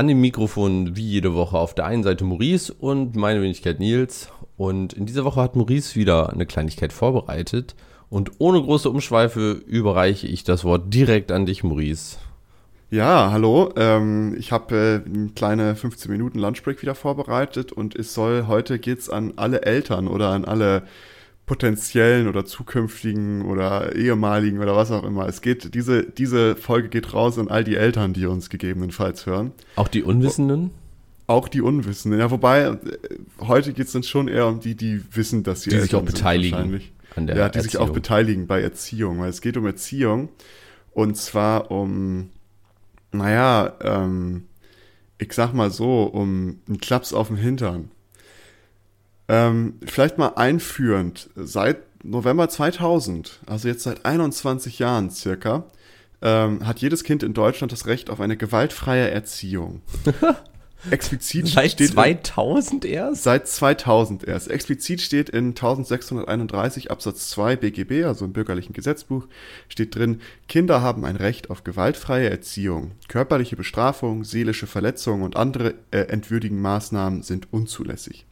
An dem Mikrofon wie jede Woche auf der einen Seite Maurice und meine Wenigkeit Nils und in dieser Woche hat Maurice wieder eine Kleinigkeit vorbereitet. Und ohne große Umschweife überreiche ich das Wort direkt an dich, Maurice. Ja, hallo. Ähm, ich habe äh, eine kleine 15 Minuten Lunchbreak wieder vorbereitet und es soll, heute geht's an alle Eltern oder an alle potenziellen oder zukünftigen oder ehemaligen oder was auch immer. Es geht, diese, diese Folge geht raus an all die Eltern, die uns gegebenenfalls hören. Auch die Unwissenden? Auch die Unwissenden. Ja, wobei, äh, heute geht es dann schon eher um die, die wissen, dass sie die sich auch beteiligen an der Ja, die Erziehung. sich auch beteiligen bei Erziehung, weil es geht um Erziehung und zwar um, naja, ähm, ich sag mal so, um einen Klaps auf dem Hintern. Ähm, vielleicht mal einführend, seit November 2000, also jetzt seit 21 Jahren circa, ähm, hat jedes Kind in Deutschland das Recht auf eine gewaltfreie Erziehung. Explizit seit steht 2000 in, erst? Seit 2000 erst. Explizit steht in 1631 Absatz 2 BGB, also im bürgerlichen Gesetzbuch, steht drin, Kinder haben ein Recht auf gewaltfreie Erziehung. Körperliche Bestrafung, seelische Verletzung und andere äh, entwürdigen Maßnahmen sind unzulässig.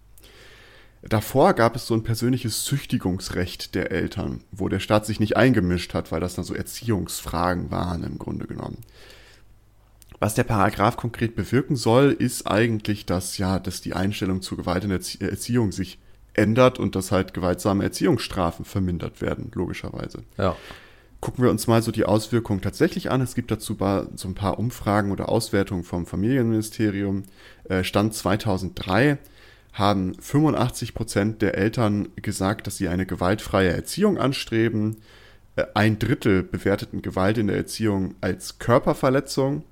Davor gab es so ein persönliches Züchtigungsrecht der Eltern, wo der Staat sich nicht eingemischt hat, weil das dann so Erziehungsfragen waren im Grunde genommen. Was der Paragraph konkret bewirken soll, ist eigentlich, dass ja, dass die Einstellung zur Gewalt in der Erziehung sich ändert und dass halt gewaltsame Erziehungsstrafen vermindert werden, logischerweise. Ja. Gucken wir uns mal so die Auswirkungen tatsächlich an. Es gibt dazu so ein paar Umfragen oder Auswertungen vom Familienministerium. Äh, Stand 2003 haben 85 Prozent der Eltern gesagt, dass sie eine gewaltfreie Erziehung anstreben. Äh, ein Drittel bewerteten Gewalt in der Erziehung als Körperverletzung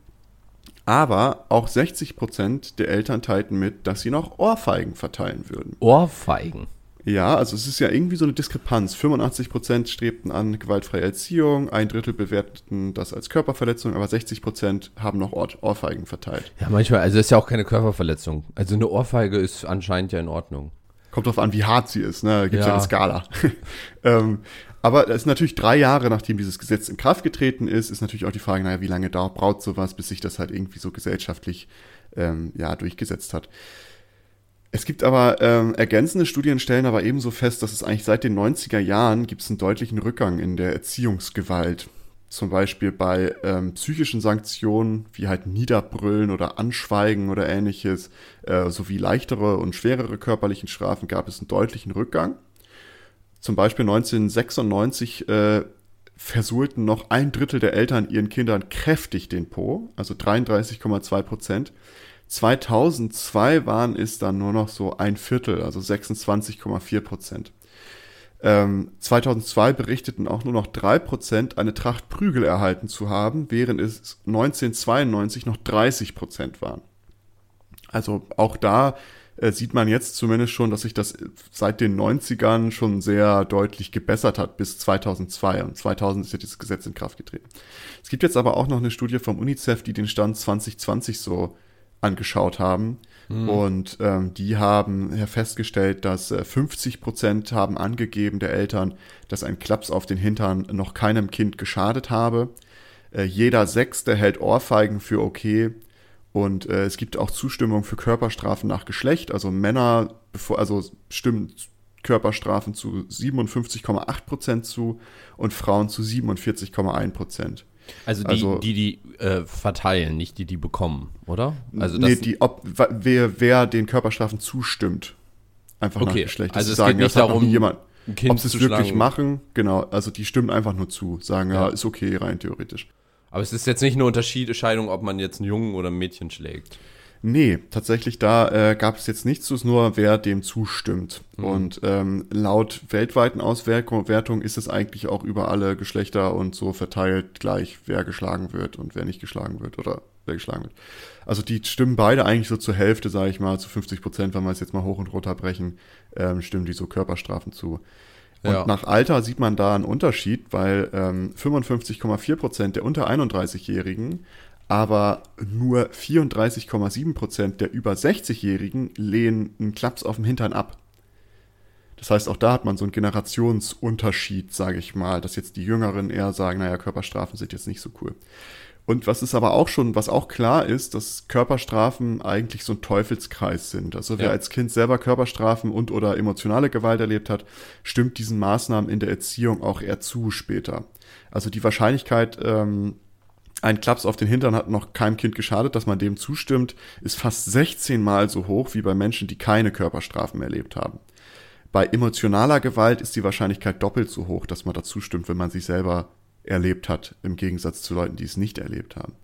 aber auch 60 Prozent der Eltern teilten mit, dass sie noch Ohrfeigen verteilen würden. Ohrfeigen? Ja, also es ist ja irgendwie so eine Diskrepanz. 85 Prozent strebten an gewaltfreie Erziehung, ein Drittel bewerteten das als Körperverletzung, aber 60 Prozent haben noch Ohr Ohrfeigen verteilt. Ja, manchmal, also ist ja auch keine Körperverletzung. Also eine Ohrfeige ist anscheinend ja in Ordnung. Kommt drauf an, wie hart sie ist, ne? Da gibt ja. ja eine Skala. ähm, aber es ist natürlich drei Jahre, nachdem dieses Gesetz in Kraft getreten ist, ist natürlich auch die Frage, naja, wie lange dauert, braucht sowas, bis sich das halt irgendwie so gesellschaftlich ähm, ja, durchgesetzt hat. Es gibt aber ähm, ergänzende Studien stellen aber ebenso fest, dass es eigentlich seit den 90er Jahren gibt es einen deutlichen Rückgang in der Erziehungsgewalt. Zum Beispiel bei ähm, psychischen Sanktionen wie halt Niederbrüllen oder Anschweigen oder ähnliches, äh, sowie leichtere und schwerere körperlichen Strafen gab es einen deutlichen Rückgang. Zum Beispiel 1996 äh, versuhlten noch ein Drittel der Eltern ihren Kindern kräftig den Po, also 33,2 Prozent. 2002 waren es dann nur noch so ein Viertel, also 26,4 Prozent. Ähm, 2002 berichteten auch nur noch drei Prozent, eine Tracht Prügel erhalten zu haben, während es 1992 noch 30 Prozent waren. Also auch da äh, sieht man jetzt zumindest schon, dass sich das seit den 90ern schon sehr deutlich gebessert hat bis 2002. Und 2000 ist ja dieses Gesetz in Kraft getreten. Es gibt jetzt aber auch noch eine Studie vom UNICEF, die den Stand 2020 so angeschaut haben. Mhm. Und ähm, die haben festgestellt, dass äh, 50 Prozent haben angegeben der Eltern, dass ein Klaps auf den Hintern noch keinem Kind geschadet habe. Äh, jeder Sechste hält Ohrfeigen für okay. Und äh, es gibt auch Zustimmung für Körperstrafen nach Geschlecht. Also Männer, bevor, also stimmen Körperstrafen zu 57,8 Prozent zu und Frauen zu 47,1 Prozent. Also die, also, die, die äh, verteilen, nicht die, die bekommen, oder? Also nee, die, ob, wer, wer den Körperstrafen zustimmt. Einfach okay. nach Geschlecht. Also es sagen, geht nicht darum, jemand, ob sie es wirklich machen, genau, also die stimmen einfach nur zu, sagen, ja. ja, ist okay, rein theoretisch. Aber es ist jetzt nicht eine Unterscheidung, ob man jetzt einen Jungen oder ein Mädchen schlägt. Nee, tatsächlich da äh, gab es jetzt nichts, es nur wer dem zustimmt. Mhm. Und ähm, laut weltweiten Auswertung ist es eigentlich auch über alle Geschlechter und so verteilt gleich, wer geschlagen wird und wer nicht geschlagen wird oder wer geschlagen wird. Also die stimmen beide eigentlich so zur Hälfte, sage ich mal, zu 50 Prozent, wenn wir es jetzt mal hoch und runter brechen, ähm, stimmen die so Körperstrafen zu. Und ja. nach Alter sieht man da einen Unterschied, weil ähm, 55,4 Prozent der unter 31-Jährigen aber nur 34,7 Prozent der über 60-Jährigen lehnen einen Klaps auf dem Hintern ab. Das heißt, auch da hat man so einen Generationsunterschied, sage ich mal, dass jetzt die Jüngeren eher sagen, naja, Körperstrafen sind jetzt nicht so cool. Und was ist aber auch schon, was auch klar ist, dass Körperstrafen eigentlich so ein Teufelskreis sind. Also wer ja. als Kind selber Körperstrafen und oder emotionale Gewalt erlebt hat, stimmt diesen Maßnahmen in der Erziehung auch eher zu später. Also die Wahrscheinlichkeit, ähm, ein Klaps auf den Hintern hat noch keinem Kind geschadet, dass man dem zustimmt, ist fast 16 Mal so hoch wie bei Menschen, die keine Körperstrafen erlebt haben. Bei emotionaler Gewalt ist die Wahrscheinlichkeit doppelt so hoch, dass man dazu stimmt, wenn man sich selber erlebt hat, im Gegensatz zu Leuten, die es nicht erlebt haben.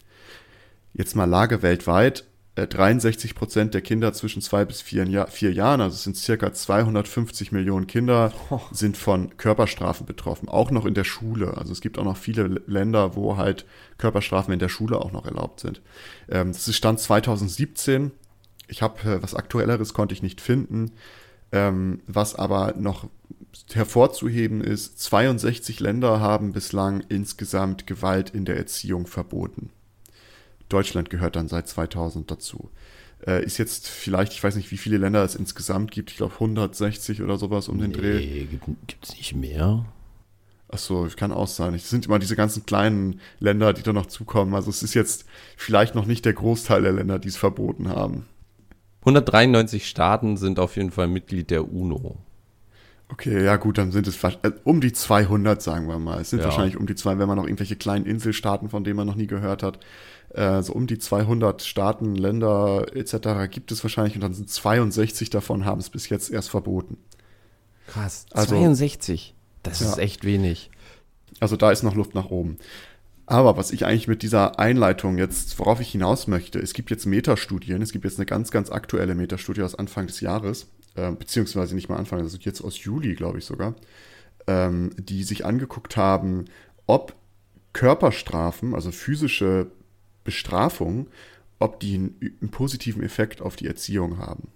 Jetzt mal Lage weltweit. 63 äh, Prozent der Kinder zwischen zwei bis vier, Jahr, vier Jahren, also es sind circa 250 Millionen Kinder, oh. sind von Körperstrafen betroffen, auch noch in der Schule. Also es gibt auch noch viele Länder, wo halt Körperstrafen in der Schule auch noch erlaubt sind. Ähm, das ist Stand 2017. Ich habe äh, was Aktuelleres konnte ich nicht finden. Ähm, was aber noch hervorzuheben ist, 62 Länder haben bislang insgesamt Gewalt in der Erziehung verboten. Deutschland gehört dann seit 2000 dazu. Äh, ist jetzt vielleicht, ich weiß nicht, wie viele Länder es insgesamt gibt, ich glaube 160 oder sowas um den Dreh. Nee, gibt es nicht mehr? Achso, kann auch sein. Es sind immer diese ganzen kleinen Länder, die da noch zukommen. Also es ist jetzt vielleicht noch nicht der Großteil der Länder, die es verboten haben. 193 Staaten sind auf jeden Fall Mitglied der UNO. Okay, ja gut, dann sind es äh, um die 200, sagen wir mal. Es sind ja. wahrscheinlich um die zwei, wenn man noch irgendwelche kleinen Inselstaaten, von denen man noch nie gehört hat. Äh, so um die 200 Staaten, Länder etc. gibt es wahrscheinlich und dann sind 62 davon haben es bis jetzt erst verboten. Krass, also, 62. Das ja. ist echt wenig. Also da ist noch Luft nach oben. Aber was ich eigentlich mit dieser Einleitung jetzt, worauf ich hinaus möchte, es gibt jetzt Metastudien, es gibt jetzt eine ganz, ganz aktuelle Metastudie aus Anfang des Jahres, äh, beziehungsweise nicht mal Anfang, also jetzt aus Juli, glaube ich sogar, ähm, die sich angeguckt haben, ob Körperstrafen, also physische Bestrafung, ob die einen, einen positiven Effekt auf die Erziehung haben.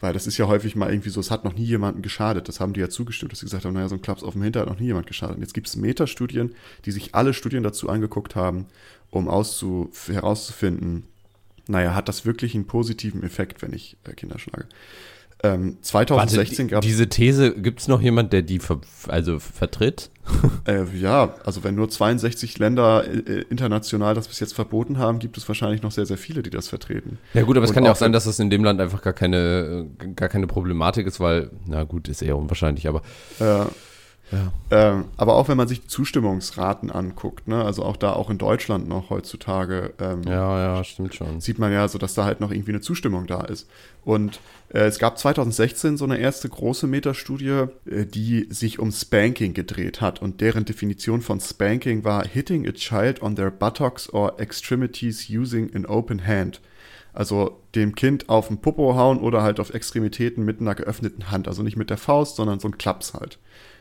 Weil das ist ja häufig mal irgendwie so, es hat noch nie jemanden geschadet. Das haben die ja zugestimmt, dass sie gesagt haben, naja, so ein Klaps auf dem Hintern hat noch nie jemand geschadet. Und jetzt gibt es Metastudien, die sich alle Studien dazu angeguckt haben, um auszu herauszufinden, naja, hat das wirklich einen positiven Effekt, wenn ich äh, Kinder schlage? Ähm, 2016 gab Diese These, gibt es noch jemand, der die ver also vertritt? Äh, ja, also wenn nur 62 Länder äh, international das bis jetzt verboten haben, gibt es wahrscheinlich noch sehr, sehr viele, die das vertreten. Ja gut, aber es kann ja auch sein, dass das in dem Land einfach gar keine, gar keine Problematik ist, weil, na gut, ist eher unwahrscheinlich, aber. Ja. Ja. Ähm, aber auch wenn man sich die Zustimmungsraten anguckt, ne, also auch da auch in Deutschland noch heutzutage, ähm, ja, ja, stimmt schon. Sieht man ja so, dass da halt noch irgendwie eine Zustimmung da ist. Und äh, es gab 2016 so eine erste große Metastudie, äh, die sich um Spanking gedreht hat. Und deren Definition von Spanking war hitting a child on their buttocks or extremities using an open hand. Also dem Kind auf den Popo hauen oder halt auf Extremitäten mit einer geöffneten Hand. Also nicht mit der Faust, sondern so ein Klaps halt.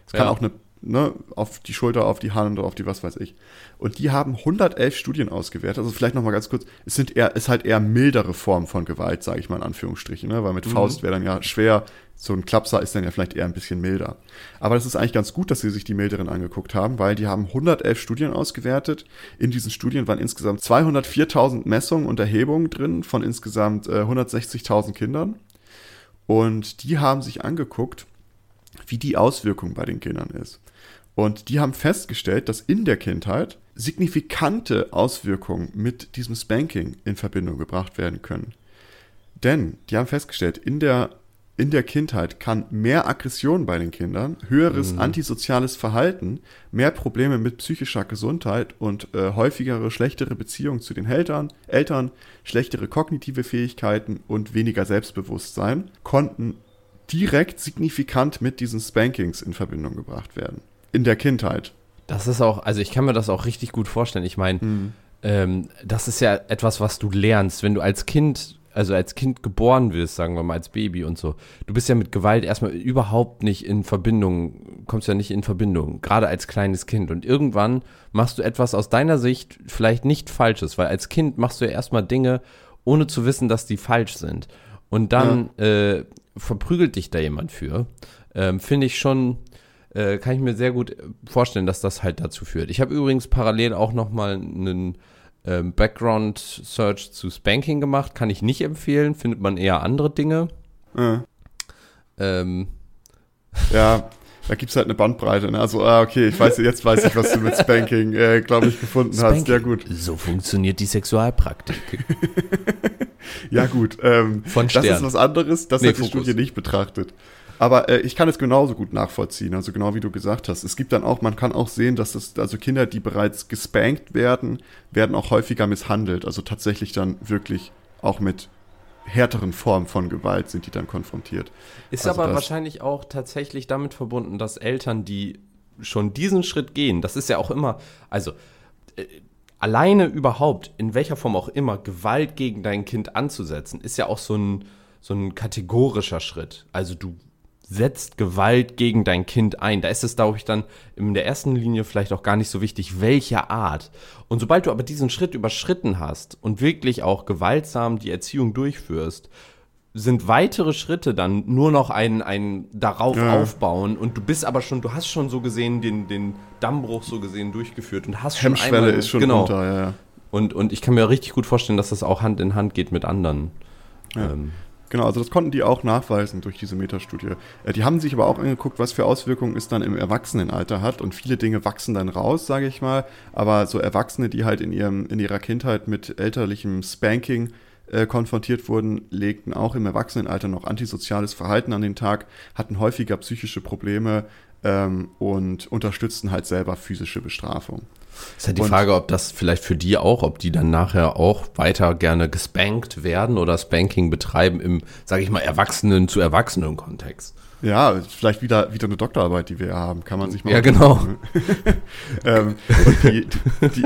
Es kann ja. auch eine, ne, auf die Schulter, auf die Hand oder auf die was weiß ich. Und die haben 111 Studien ausgewertet. Also vielleicht nochmal ganz kurz, es sind eher, ist halt eher mildere Formen von Gewalt, sage ich mal in Anführungsstrichen, ne? weil mit mhm. Faust wäre dann ja schwer, so ein Klapser ist dann ja vielleicht eher ein bisschen milder. Aber das ist eigentlich ganz gut, dass sie sich die milderen angeguckt haben, weil die haben 111 Studien ausgewertet. In diesen Studien waren insgesamt 204.000 Messungen und Erhebungen drin von insgesamt äh, 160.000 Kindern. Und die haben sich angeguckt, wie die Auswirkung bei den Kindern ist. Und die haben festgestellt, dass in der Kindheit signifikante Auswirkungen mit diesem Spanking in Verbindung gebracht werden können. Denn die haben festgestellt, in der, in der Kindheit kann mehr Aggression bei den Kindern, höheres mhm. antisoziales Verhalten, mehr Probleme mit psychischer Gesundheit und äh, häufigere schlechtere Beziehungen zu den Eltern, Eltern, schlechtere kognitive Fähigkeiten und weniger Selbstbewusstsein konnten direkt signifikant mit diesen Spankings in Verbindung gebracht werden. In der Kindheit. Das ist auch, also ich kann mir das auch richtig gut vorstellen. Ich meine, mhm. ähm, das ist ja etwas, was du lernst, wenn du als Kind also als Kind geboren wirst, sagen wir mal, als Baby und so, du bist ja mit Gewalt erstmal überhaupt nicht in Verbindung, kommst ja nicht in Verbindung, gerade als kleines Kind. Und irgendwann machst du etwas aus deiner Sicht vielleicht nicht Falsches, weil als Kind machst du ja erstmal Dinge, ohne zu wissen, dass die falsch sind. Und dann ja. äh, verprügelt dich da jemand für. Ähm, Finde ich schon, äh, kann ich mir sehr gut vorstellen, dass das halt dazu führt. Ich habe übrigens parallel auch noch mal einen ähm, Background Search zu Spanking gemacht. Kann ich nicht empfehlen. Findet man eher andere Dinge. Ja. Ähm. Ja, da gibt es halt eine Bandbreite. Ne? Also, ah, okay, ich weiß, jetzt weiß ich, was du mit Spanking, äh, glaube ich, gefunden Spanking. hast. Ja, gut. So funktioniert die Sexualpraktik. ja, gut. Ähm, Von Stern. Das ist was anderes. Das nee, hat die Fokus. Studie nicht betrachtet. Aber äh, ich kann es genauso gut nachvollziehen, also genau wie du gesagt hast. Es gibt dann auch, man kann auch sehen, dass das, also Kinder, die bereits gespankt werden, werden auch häufiger misshandelt. Also tatsächlich dann wirklich auch mit härteren Formen von Gewalt sind die dann konfrontiert. Ist also aber wahrscheinlich auch tatsächlich damit verbunden, dass Eltern, die schon diesen Schritt gehen, das ist ja auch immer, also äh, alleine überhaupt, in welcher Form auch immer, Gewalt gegen dein Kind anzusetzen, ist ja auch so ein, so ein kategorischer Schritt. Also du setzt Gewalt gegen dein Kind ein. Da ist es, glaube ich, dann in der ersten Linie vielleicht auch gar nicht so wichtig, welche Art. Und sobald du aber diesen Schritt überschritten hast und wirklich auch gewaltsam die Erziehung durchführst, sind weitere Schritte dann nur noch ein, ein darauf ja. aufbauen und du bist aber schon, du hast schon so gesehen den, den Dammbruch so gesehen durchgeführt und hast schon einmal, ist schon genau, runter, ja, ja. Und, und ich kann mir richtig gut vorstellen, dass das auch Hand in Hand geht mit anderen. Ja. Ähm, Genau, also das konnten die auch nachweisen durch diese Metastudie. Äh, die haben sich aber auch angeguckt, was für Auswirkungen es dann im Erwachsenenalter hat und viele Dinge wachsen dann raus, sage ich mal. Aber so Erwachsene, die halt in, ihrem, in ihrer Kindheit mit elterlichem Spanking äh, konfrontiert wurden, legten auch im Erwachsenenalter noch antisoziales Verhalten an den Tag, hatten häufiger psychische Probleme ähm, und unterstützten halt selber physische Bestrafung. Ist halt die und, Frage, ob das vielleicht für die auch, ob die dann nachher auch weiter gerne gespankt werden oder Spanking betreiben im, sage ich mal, Erwachsenen zu Erwachsenen Kontext. Ja, vielleicht wieder, wieder eine Doktorarbeit, die wir haben, kann man sich mal. Ja, genau. ähm, die, die,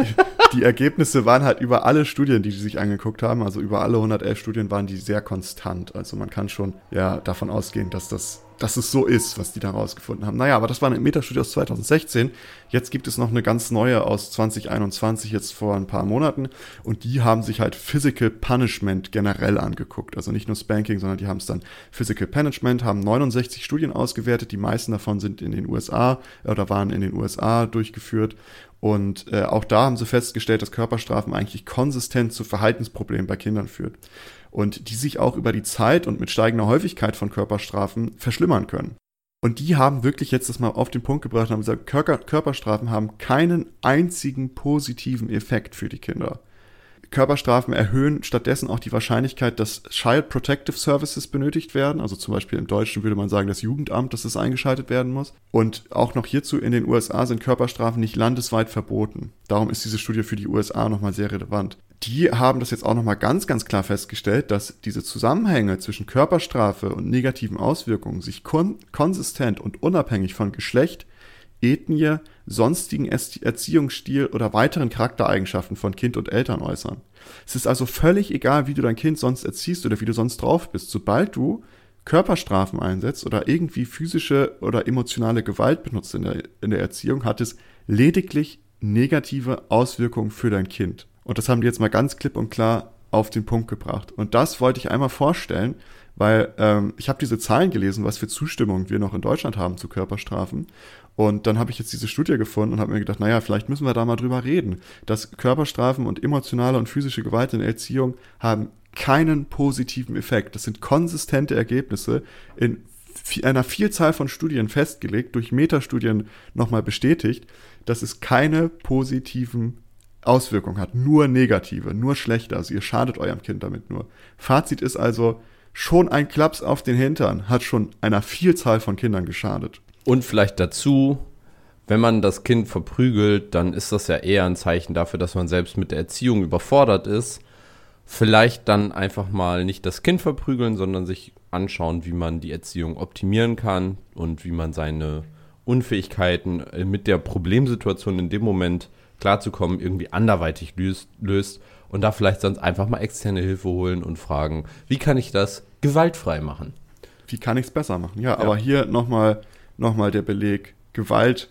die, Ergebnisse waren halt über alle Studien, die sie sich angeguckt haben, also über alle 111 Studien waren die sehr konstant. Also man kann schon ja davon ausgehen, dass das dass es so ist, was die da rausgefunden haben. Naja, aber das war eine Metastudie aus 2016. Jetzt gibt es noch eine ganz neue aus 2021, jetzt vor ein paar Monaten. Und die haben sich halt Physical Punishment generell angeguckt. Also nicht nur Spanking, sondern die haben es dann Physical Punishment, haben 69 Studien ausgewertet. Die meisten davon sind in den USA äh, oder waren in den USA durchgeführt. Und äh, auch da haben sie festgestellt, dass Körperstrafen eigentlich konsistent zu Verhaltensproblemen bei Kindern führt und die sich auch über die Zeit und mit steigender Häufigkeit von Körperstrafen verschlimmern können. Und die haben wirklich jetzt das mal auf den Punkt gebracht und haben gesagt, Körperstrafen haben keinen einzigen positiven Effekt für die Kinder. Körperstrafen erhöhen stattdessen auch die Wahrscheinlichkeit, dass Child Protective Services benötigt werden. Also zum Beispiel im Deutschen würde man sagen, das Jugendamt, dass es eingeschaltet werden muss. Und auch noch hierzu in den USA sind Körperstrafen nicht landesweit verboten. Darum ist diese Studie für die USA nochmal sehr relevant. Die haben das jetzt auch nochmal ganz, ganz klar festgestellt, dass diese Zusammenhänge zwischen Körperstrafe und negativen Auswirkungen sich kon konsistent und unabhängig von Geschlecht, Ethnie, sonstigen Erziehungsstil oder weiteren Charaktereigenschaften von Kind und Eltern äußern. Es ist also völlig egal, wie du dein Kind sonst erziehst oder wie du sonst drauf bist. Sobald du Körperstrafen einsetzt oder irgendwie physische oder emotionale Gewalt benutzt in der, in der Erziehung, hat es lediglich negative Auswirkungen für dein Kind. Und das haben die jetzt mal ganz klipp und klar auf den Punkt gebracht. Und das wollte ich einmal vorstellen, weil ähm, ich habe diese Zahlen gelesen, was für Zustimmung wir noch in Deutschland haben zu Körperstrafen. Und dann habe ich jetzt diese Studie gefunden und habe mir gedacht, naja, vielleicht müssen wir da mal drüber reden, dass Körperstrafen und emotionale und physische Gewalt in der Erziehung haben keinen positiven Effekt. Das sind konsistente Ergebnisse in einer Vielzahl von Studien festgelegt, durch Metastudien nochmal bestätigt, dass es keine positiven Auswirkungen hat, nur negative, nur schlechte. Also ihr schadet eurem Kind damit nur. Fazit ist also, schon ein Klaps auf den Hintern hat schon einer Vielzahl von Kindern geschadet. Und vielleicht dazu, wenn man das Kind verprügelt, dann ist das ja eher ein Zeichen dafür, dass man selbst mit der Erziehung überfordert ist. Vielleicht dann einfach mal nicht das Kind verprügeln, sondern sich anschauen, wie man die Erziehung optimieren kann und wie man seine Unfähigkeiten äh, mit der Problemsituation in dem Moment klarzukommen, irgendwie anderweitig löst, löst und da vielleicht sonst einfach mal externe Hilfe holen und fragen, wie kann ich das gewaltfrei machen? Wie kann ich es besser machen? Ja, ja. aber hier nochmal noch mal der Beleg, Gewalt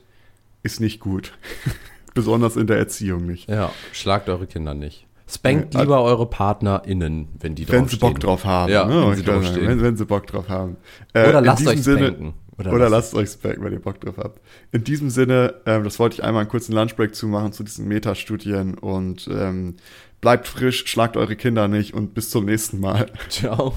ist nicht gut. Besonders in der Erziehung nicht. Ja, schlagt eure Kinder nicht. Spankt lieber äh, eure PartnerInnen, wenn die drauf Wenn sie Bock drauf haben. Ja, ne? wenn, sie. Wenn, wenn, sie Bock drauf haben. Äh, Oder lasst euch Sinne, spanken. Oder, oder lasst euch spanken, wenn ihr Bock drauf habt. In diesem Sinne, ähm, das wollte ich einmal einen kurzen Lunchbreak zumachen zu diesen Metastudien und ähm, bleibt frisch, schlagt eure Kinder nicht und bis zum nächsten Mal. Ciao.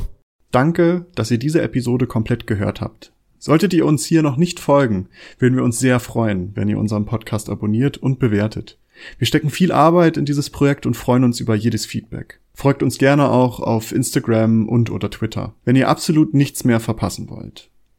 Danke, dass ihr diese Episode komplett gehört habt. Solltet ihr uns hier noch nicht folgen, würden wir uns sehr freuen, wenn ihr unseren Podcast abonniert und bewertet. Wir stecken viel Arbeit in dieses Projekt und freuen uns über jedes Feedback. Folgt uns gerne auch auf Instagram und oder Twitter, wenn ihr absolut nichts mehr verpassen wollt.